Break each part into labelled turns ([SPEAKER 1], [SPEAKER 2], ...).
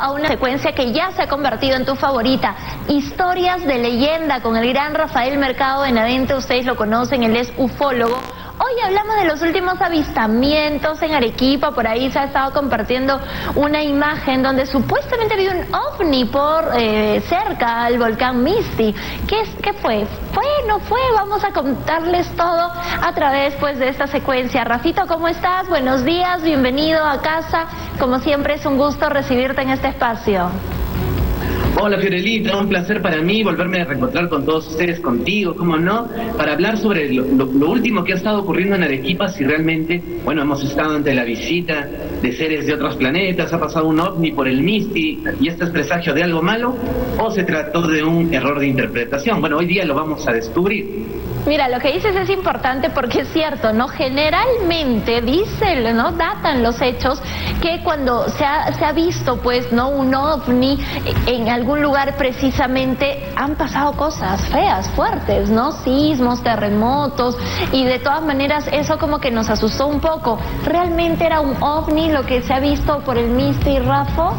[SPEAKER 1] a una secuencia que ya se ha convertido en tu favorita, historias de leyenda con el gran Rafael Mercado Benavente, ustedes lo conocen, él es ufólogo. Hoy hablamos de los últimos avistamientos en Arequipa, por ahí se ha estado compartiendo una imagen donde supuestamente había un ovni por eh, cerca al volcán Misty. ¿Qué, ¿Qué fue? ¿Fue? ¿No fue? Vamos a contarles todo a través pues de esta secuencia. Rafito, ¿cómo estás? Buenos días, bienvenido a casa. Como siempre es un gusto recibirte en este espacio.
[SPEAKER 2] Hola Fiorelita, un placer para mí volverme a reencontrar con todos ustedes, contigo, cómo no, para hablar sobre lo, último que ha estado ocurriendo en Arequipa, si realmente, bueno, hemos estado ante la visita de seres de otros planetas, ha pasado un ovni por el Misty y este es presagio de algo malo, o se trató de un error de interpretación. Bueno, hoy día lo vamos a descubrir.
[SPEAKER 1] Mira, lo que dices es importante porque es cierto, ¿no? Generalmente dice, ¿no? Datan los hechos que cuando se ha, visto, pues, ¿no? Un ovni en algún lugar precisamente han pasado cosas feas, fuertes, ¿no? Sismos, terremotos y de todas maneras eso como que nos asustó un poco. ¿Realmente era un ovni lo que se ha visto por el Misty Rafo?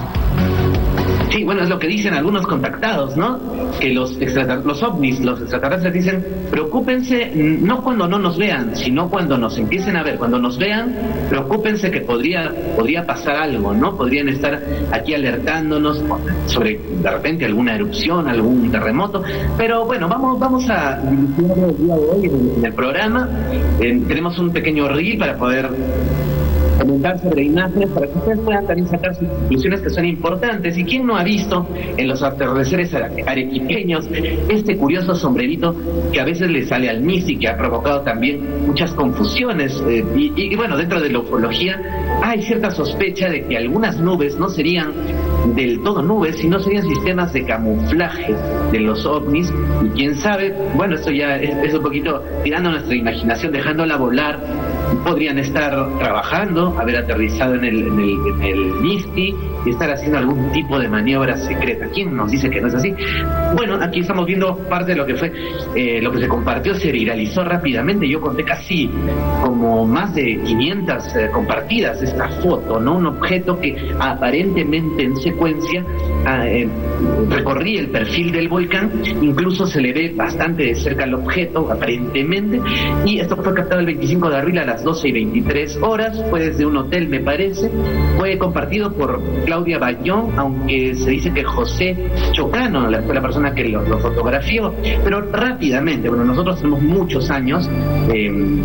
[SPEAKER 2] Sí, bueno, es lo que dicen algunos contactados, ¿no? Que los, los ovnis, los extraterrestres dicen, preocúpense no cuando no nos vean, sino cuando nos empiecen a ver. Cuando nos vean, preocúpense que podría, podría pasar algo, ¿no? Podrían estar aquí alertándonos sobre de repente alguna erupción, algún terremoto. Pero bueno, vamos, vamos a el día de hoy en el, programa. Eh, tenemos un pequeño reel para poder sobre imágenes para que ustedes puedan también sacar sus conclusiones que son importantes. ¿Y quién no ha visto en los atardeceres arequipeños este curioso sombrerito que a veces le sale al MIS y que ha provocado también muchas confusiones? Eh, y, bueno, dentro de la ufología hay cierta sospecha de que algunas nubes no serían del todo nubes, sino serían sistemas de camuflaje de los ovnis. Y quién sabe, bueno, esto ya es, un poquito tirando nuestra imaginación, dejándola volar podrían estar trabajando, haber aterrizado en el, en el, en el Misty y estar haciendo algún tipo de maniobra secreta. ¿Quién nos dice que no es así? Bueno, aquí estamos viendo parte de lo que fue, eh, lo que se compartió, se viralizó rápidamente. Yo conté casi como más de 500 eh, compartidas esta foto, ¿no? Un objeto que aparentemente en secuencia ah, eh, recorría el perfil del volcán, incluso se le ve bastante de cerca el objeto, aparentemente, y esto fue captado el 25 de abril a las 12 y 23 horas, fue desde un hotel me parece, fue compartido por Claudia Bayón, aunque se dice que José Chocano fue la persona que lo, fotografió, pero rápidamente, bueno, nosotros tenemos muchos años em,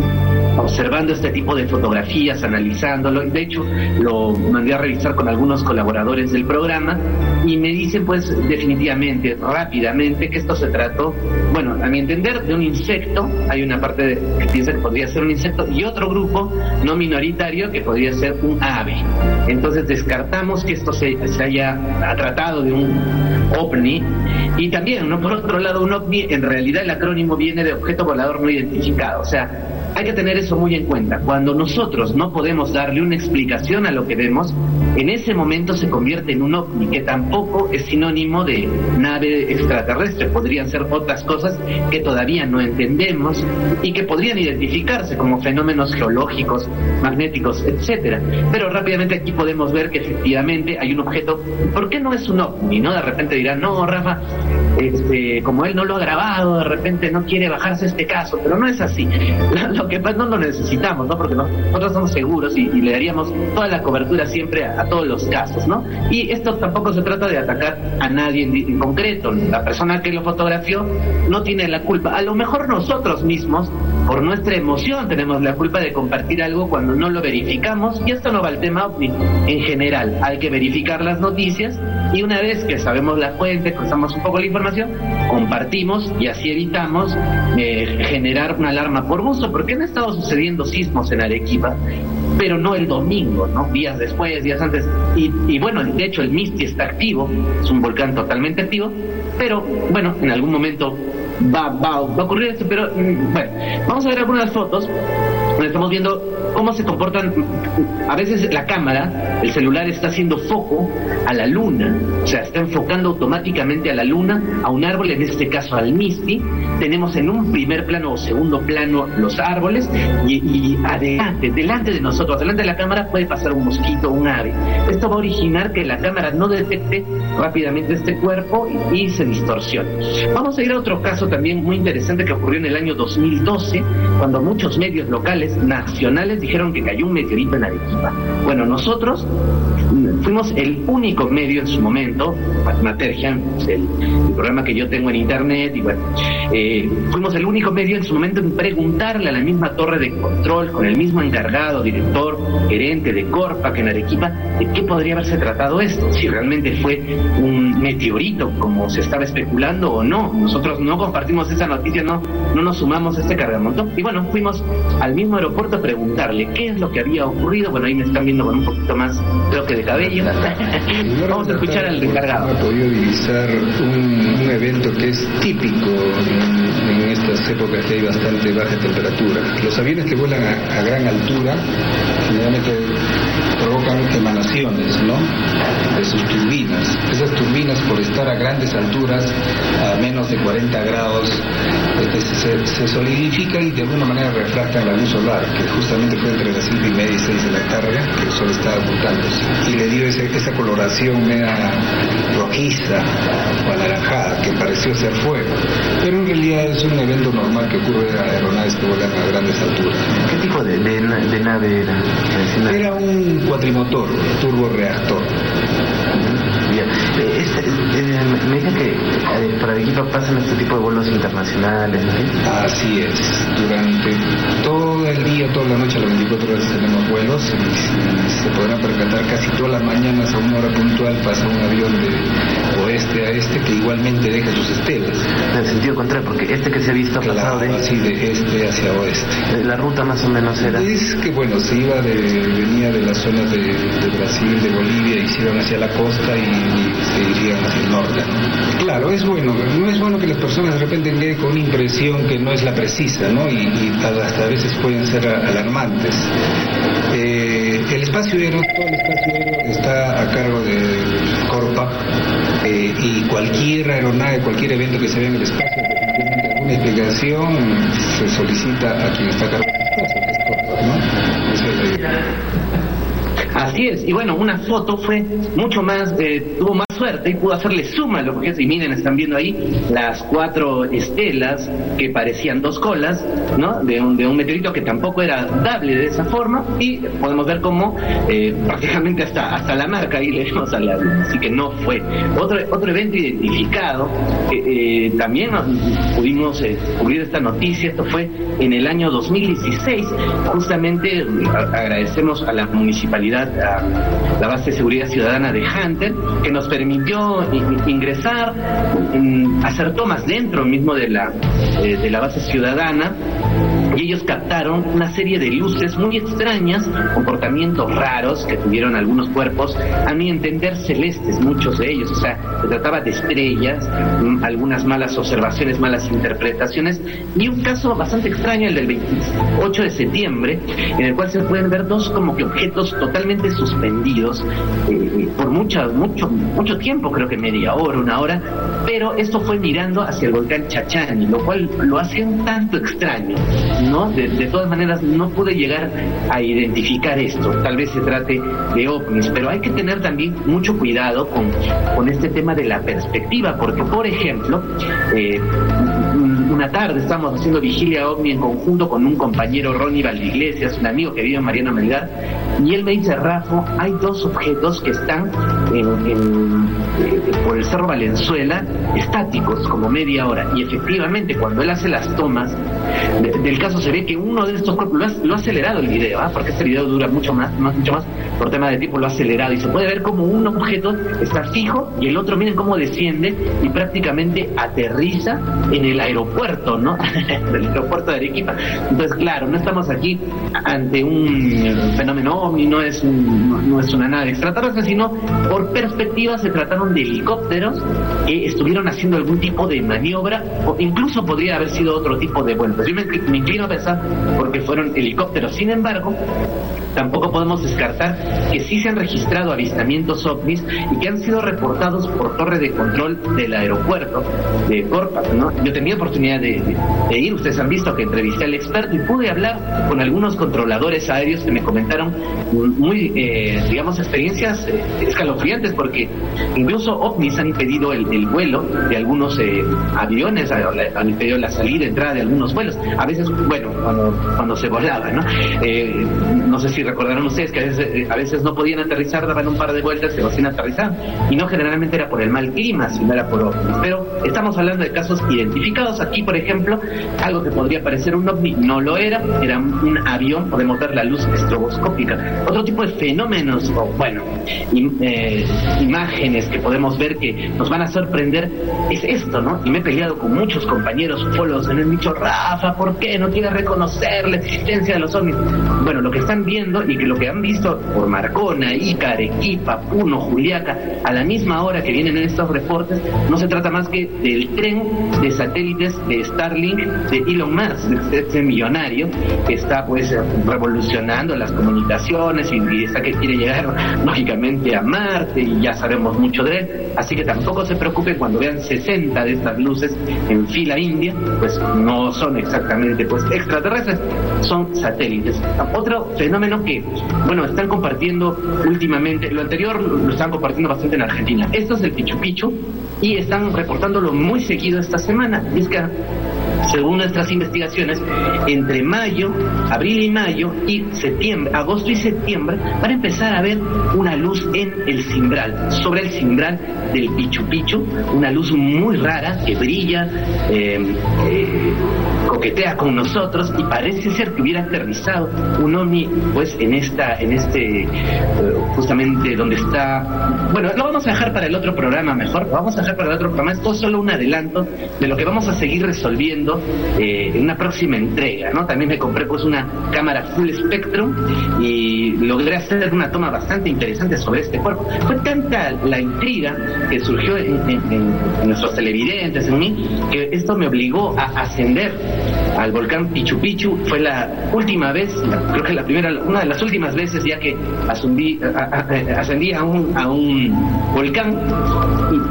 [SPEAKER 2] observando este tipo de fotografías, analizándolo, de hecho lo mandé a revisar con algunos colaboradores del programa y me dicen pues definitivamente, rápidamente, que esto se trató, bueno, a mi entender, de un insecto, hay una parte que piensa que podría ser un insecto y otro grupo no minoritario que podría ser un ave. Entonces descartamos que esto se, haya tratado de un ovni y también, ¿no? por otro lado, un ovni en realidad el acrónimo viene de objeto volador no identificado, o sea, hay que tener eso muy en cuenta. Cuando nosotros no podemos darle una explicación a lo que vemos, en ese momento se convierte en un ovni, que tampoco es sinónimo de nave extraterrestre. Podrían ser otras cosas que todavía no entendemos y que podrían identificarse como fenómenos geológicos, magnéticos, etcétera. Pero rápidamente aquí podemos ver que efectivamente hay un objeto. ¿Por qué no es un ovni? ¿No? De repente dirán, no, Rafa, este, como él no lo ha grabado, de repente no quiere bajarse este caso, pero no es así. que no lo necesitamos, ¿no? Porque nosotros somos seguros y, le daríamos toda la cobertura siempre a, todos los casos, ¿no? Y esto tampoco se trata de atacar a nadie en, concreto. La persona que lo fotografió no tiene la culpa. A lo mejor nosotros mismos, por nuestra emoción, tenemos la culpa de compartir algo cuando no lo verificamos. Y esto no va al tema ovni. En general, hay que verificar las noticias y una vez que sabemos la fuente, cruzamos un poco la información, compartimos y así evitamos eh, generar una alarma por gusto, porque han estado sucediendo sismos en Arequipa, pero no el domingo, ¿no? Días después, días antes. Y, bueno, de hecho el Misti está activo, es un volcán totalmente activo, pero bueno, en algún momento va, va, va a ocurrir esto, pero mm, bueno, vamos a ver algunas fotos donde estamos viendo cómo se comportan. A veces la cámara, el celular está haciendo foco a la luna, o sea, está enfocando automáticamente a la luna, a un árbol, en este caso al Misty. Tenemos en un primer plano o segundo plano los árboles y, y adelante, delante de nosotros, delante de la cámara puede pasar un mosquito, un ave. Esto va a originar que la cámara no detecte rápidamente este cuerpo y, se distorsione. Vamos a ir a otro caso también muy interesante que ocurrió en el año 2012, cuando muchos medios locales nacionales dijeron que cayó un meteorito en Arequipa. Bueno, nosotros fuimos el único medio en su momento, Matergia, el, programa que yo tengo en internet, y bueno, eh, fuimos el único medio en su momento en preguntarle a la misma torre de control, con el mismo encargado, director, gerente de Corpa, que en Arequipa, de qué podría haberse tratado esto, si realmente fue un meteorito, como se estaba especulando o no. Nosotros no compartimos esa noticia, no, no nos sumamos a este cargamento. Y bueno, fuimos al mismo aeropuerto a preguntarle qué es lo que había ocurrido. Bueno, ahí me están viendo con un poquito más, creo que de cabello. Vamos a escuchar al encargado.
[SPEAKER 3] Ha podido divisar un, un, evento que es típico estas épocas que hay bastante baja temperatura. Los aviones que vuelan a, gran altura generalmente provocan emanaciones, ¿no? De sus turbinas. Esas turbinas, por estar a grandes alturas, a menos de 40 grados, este, se, se, solidifican y de alguna manera refractan la luz solar, que justamente fue entre las 5 y media y 6 de la tarde, que el sol estaba ocultándose. Y le dio esa coloración media rojiza pareció ser fuego. Pero en realidad es un evento normal que ocurre a aeronaves que vuelan a grandes alturas.
[SPEAKER 2] ¿Qué tipo de, de, de nave era?
[SPEAKER 3] Era un cuatrimotor, turboreactor.
[SPEAKER 2] Eh, este, eh, me dicen que eh, para Arequipa pasan este tipo de vuelos internacionales, ¿no?
[SPEAKER 3] Así es. Durante todo el día, toda la noche, a las 24 horas tenemos vuelos y, se podrán percatar casi todas las mañanas a una hora puntual pasa un avión de oeste a este que igualmente deja sus estelas.
[SPEAKER 2] En el sentido contrario, porque este que se ha visto
[SPEAKER 3] claro,
[SPEAKER 2] pasado de...
[SPEAKER 3] así de este hacia oeste.
[SPEAKER 2] La ruta más o menos era...
[SPEAKER 3] Es que bueno, se iba de, venía de las zonas de, de Brasil, de Bolivia y se iban hacia la costa y, y se irían hacia el norte. ¿no? Claro, es bueno, no es bueno que las personas de repente queden con una impresión que no es la precisa, ¿no? Y, y hasta a veces pueden ser alarmantes. Eh, espacio todo el espacio está a cargo de Corpa eh, y cualquier aeronave, cualquier evento que se vea en el espacio, alguna explicación se solicita a quien está a cargo del espacio,
[SPEAKER 2] Así es, y bueno, una foto fue mucho más, eh, tuvo más suerte y pudo hacerle suma a los objetos. Y miren, están viendo ahí las cuatro estelas que parecían dos colas, ¿no? De un, de un meteorito que tampoco era dable de esa forma. Y podemos ver cómo eh, prácticamente hasta, hasta la marca ahí le dimos a la Así que no fue. Otro, otro evento identificado, eh, también pudimos cubrir esta noticia, esto fue en el año 2016. Justamente agradecemos a la municipalidad a la base de seguridad ciudadana de Hunter, que nos permitió ingresar, hacer tomas dentro mismo de la, eh, de la base ciudadana y ellos captaron una serie de luces muy extrañas, comportamientos raros que tuvieron algunos cuerpos, a mi entender celestes, muchos de ellos, o sea, se trataba de estrellas, algunas malas observaciones, malas interpretaciones, y un caso bastante extraño, el del 28 de septiembre, en el cual se pueden ver dos como que objetos totalmente suspendidos eh, por mucho, mucho, mucho tiempo, creo que media hora, una hora, pero esto fue mirando hacia el volcán Chachani, lo cual lo hace un tanto extraño. ¿No? De, todas maneras, no pude llegar a identificar esto. Tal vez se trate de ovnis, pero hay que tener también mucho cuidado con, con este tema de la perspectiva, porque, por ejemplo, eh, una tarde estábamos haciendo vigilia ovni en conjunto con un compañero Ronnie Valdiglesias, un amigo que vive en Mariano Melgar, y él me dice, Rafa, hay dos objetos que están en, eh, por el Cerro Valenzuela estáticos, como media hora, y efectivamente cuando él hace las tomas de, del caso se ve que uno de estos cuerpos lo ha, acelerado el video, ¿ah? porque este video dura mucho más, más, mucho más por tema de tiempo lo ha acelerado y se puede ver como un objeto está fijo y el otro miren cómo desciende y prácticamente aterriza en el aeropuerto, ¿no? el aeropuerto de Arequipa. Entonces, claro, no estamos aquí ante un fenómeno ovni, no es un, no, no es una nave extraterrestre, sino por perspectiva se trataron de helicópteros que estuvieron haciendo algún tipo de maniobra o incluso podría haber sido otro tipo de vuelos. Yo me, me inclino a pensar porque fueron helicópteros. Sin embargo, tampoco podemos descartar que sí se han registrado avistamientos ovnis y que han sido reportados por torre de control del aeropuerto de Corpac, ¿no? Yo tenía oportunidad de, ir, ustedes han visto que entrevisté al experto y pude hablar con algunos controladores aéreos que me comentaron muy, eh, digamos, experiencias eh, escalofriantes porque incluso ovnis han impedido el, vuelo de algunos eh, aviones, han impedido la salida, entrada de algunos vuelos. A veces, bueno, cuando, cuando se volaba, ¿no? no sé si recordarán ustedes que a veces, eh, a veces no podían aterrizar, daban un par de vueltas y recién aterrizaban. Y no generalmente era por el mal clima, sino era por ovnis. Pero estamos hablando de casos identificados. Aquí, por ejemplo, algo que podría parecer un ovni no lo era, era un avión, podemos ver la luz estroboscópica. Otro tipo de fenómenos, o bueno, eh, imágenes que podemos ver que nos van a sorprender es esto, ¿no? Y me he peleado con muchos compañeros ufólogos en el dicho, Rafa, ¿por qué no quieres reconocer la existencia de los ovnis? Bueno, lo que están viendo y que lo que han visto por Marcona, Ica, Arequipa, Puno, Juliaca, a la misma hora que vienen estos reportes, no se trata más que del tren de satélites de Starlink de Elon Musk, este millonario que está pues revolucionando las comunicaciones y, y está que quiere llegar lógicamente a Marte y ya sabemos mucho de él, así que tampoco se preocupen cuando vean 60 de estas luces en fila india, pues no son exactamente pues extraterrestres, son satélites. Otro fenómeno que, bueno, están compartiendo últimamente, lo anterior lo están compartiendo bastante en Argentina. Esto es el Pichu Pichu y están reportándolo muy seguido esta semana. Según nuestras investigaciones, entre mayo, abril y mayo y septiembre, agosto y septiembre, van a empezar a ver una luz en el cimbral, sobre el cimbral del Pichu Pichu, una luz muy rara que brilla, eh, eh, coquetea con nosotros y parece ser que hubiera aterrizado un ovni, pues en esta, en este, eh, justamente donde está, bueno, lo vamos a dejar para el otro programa mejor, lo vamos a dejar para el otro programa, esto es solo un adelanto de lo que vamos a seguir resolviendo eh, en una próxima entrega, ¿no? También me compré pues una cámara full spectrum y logré hacer una toma bastante interesante sobre este cuerpo. Fue tanta la intriga que surgió en, nuestros televidentes, en mí, que esto me obligó a ascender al volcán Pichu Pichu. Fue la última vez, creo que la primera, una de las últimas veces ya que ascendí a, ascendí a un, un volcán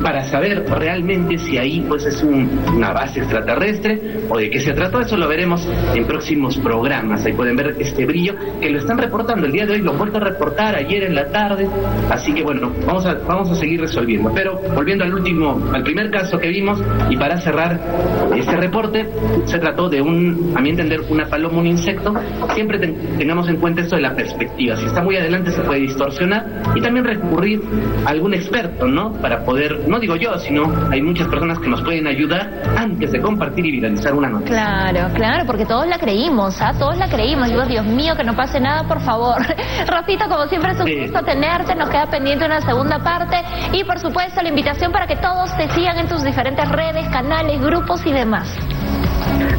[SPEAKER 2] para saber realmente si ahí pues es una base extraterrestre o de qué se trató, eso lo veremos en próximos programas. Ahí pueden ver este brillo que lo están reportando el día de hoy, lo han vuelto a reportar ayer en la tarde, así que bueno, vamos a, vamos a seguir resolviendo. Pero volviendo al último, al primer caso que vimos, y para cerrar este reporte, se trató de un, a mi entender, una paloma, un insecto. Siempre tengamos en cuenta esto de la perspectiva. Si está muy adelante se puede distorsionar y también recurrir a algún experto, ¿no? Para poder, no digo yo, sino hay muchas personas que nos pueden ayudar antes de compartir y viralizar una noticia.
[SPEAKER 1] Claro, claro, porque todos la creímos, ¿ah? Todos la creímos. Digo, Dios mío, que no pase nada, por favor. Rafito, como siempre es un gusto tenerte, nos queda pendiente una segunda parte y por supuesto la invitación para que todos te sigan en tus diferentes redes, canales, grupos y demás.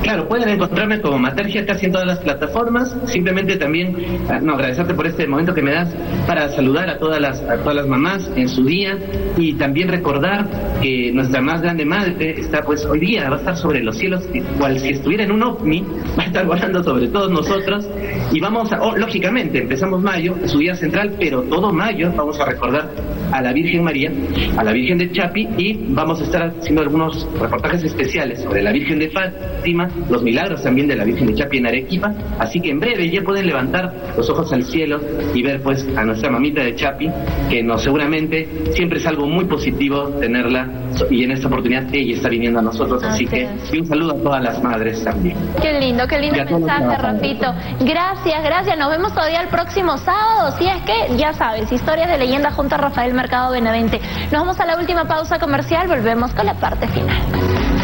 [SPEAKER 2] Claro, pueden encontrarme como Matergia casi en todas las plataformas. Simplemente también, ah, no, agradecerte por este momento que me das para saludar a todas las, a todas las mamás en su día y también recordar que nuestra más grande madre está pues hoy día, va a estar sobre los cielos, cual si estuviera en un ovni, va a estar volando sobre todos nosotros y vamos a, oh, lógicamente, empezamos mayo, su día central, pero todo mayo vamos a recordar a la Virgen María, a la Virgen de Chapi y vamos a estar haciendo algunos reportajes especiales sobre la Virgen de Fátima, los milagros también de la Virgen de Chapi en Arequipa, así que en breve ya pueden levantar los ojos al cielo y ver pues a nuestra mamita de Chapi, que nos seguramente siempre es algo muy positivo tenerla y en esta oportunidad ella está viniendo a nosotros, así, que un saludo a todas las madres también.
[SPEAKER 1] Qué lindo, qué lindo mensaje, Rafito. Gracias, gracias, nos vemos todavía el próximo sábado, si es que ya sabes, historias de leyenda junto a Rafael Mercado Benavente. Nos vamos a la última pausa comercial, volvemos con la parte final.